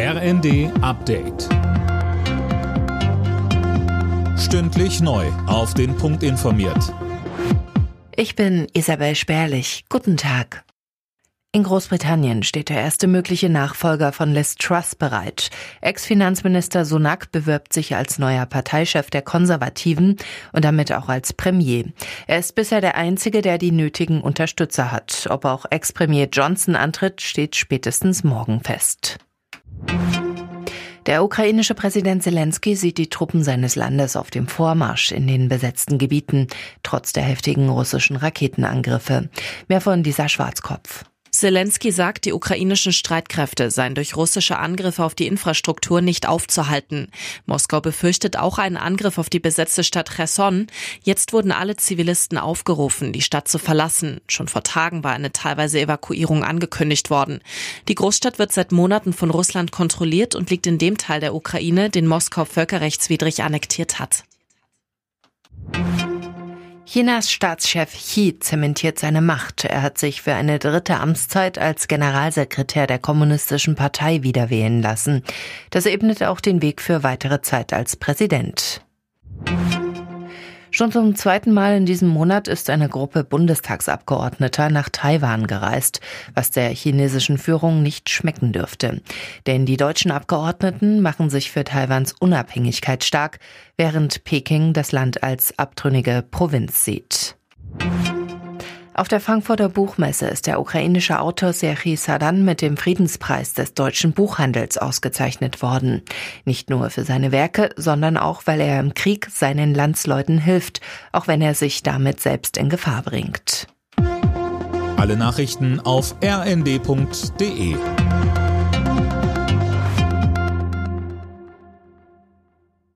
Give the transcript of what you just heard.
RND Update. Stündlich neu. Auf den Punkt informiert. Ich bin Isabel Spärlich. Guten Tag. In Großbritannien steht der erste mögliche Nachfolger von Liz Truss bereit. Ex-Finanzminister Sunak bewirbt sich als neuer Parteichef der Konservativen und damit auch als Premier. Er ist bisher der Einzige, der die nötigen Unterstützer hat. Ob auch Ex-Premier Johnson antritt, steht spätestens morgen fest. Der ukrainische Präsident Zelensky sieht die Truppen seines Landes auf dem Vormarsch in den besetzten Gebieten, trotz der heftigen russischen Raketenangriffe. Mehr von dieser Schwarzkopf. Zelensky sagt, die ukrainischen Streitkräfte seien durch russische Angriffe auf die Infrastruktur nicht aufzuhalten. Moskau befürchtet auch einen Angriff auf die besetzte Stadt Cherson. Jetzt wurden alle Zivilisten aufgerufen, die Stadt zu verlassen. Schon vor Tagen war eine teilweise Evakuierung angekündigt worden. Die Großstadt wird seit Monaten von Russland kontrolliert und liegt in dem Teil der Ukraine, den Moskau völkerrechtswidrig annektiert hat. Chinas Staatschef Xi zementiert seine Macht. Er hat sich für eine dritte Amtszeit als Generalsekretär der Kommunistischen Partei wiederwählen lassen. Das ebnet auch den Weg für weitere Zeit als Präsident. Schon zum zweiten Mal in diesem Monat ist eine Gruppe Bundestagsabgeordneter nach Taiwan gereist, was der chinesischen Führung nicht schmecken dürfte. Denn die deutschen Abgeordneten machen sich für Taiwans Unabhängigkeit stark, während Peking das Land als abtrünnige Provinz sieht. Auf der Frankfurter Buchmesse ist der ukrainische Autor Serhii Sadan mit dem Friedenspreis des deutschen Buchhandels ausgezeichnet worden. Nicht nur für seine Werke, sondern auch, weil er im Krieg seinen Landsleuten hilft, auch wenn er sich damit selbst in Gefahr bringt. Alle Nachrichten auf rnd.de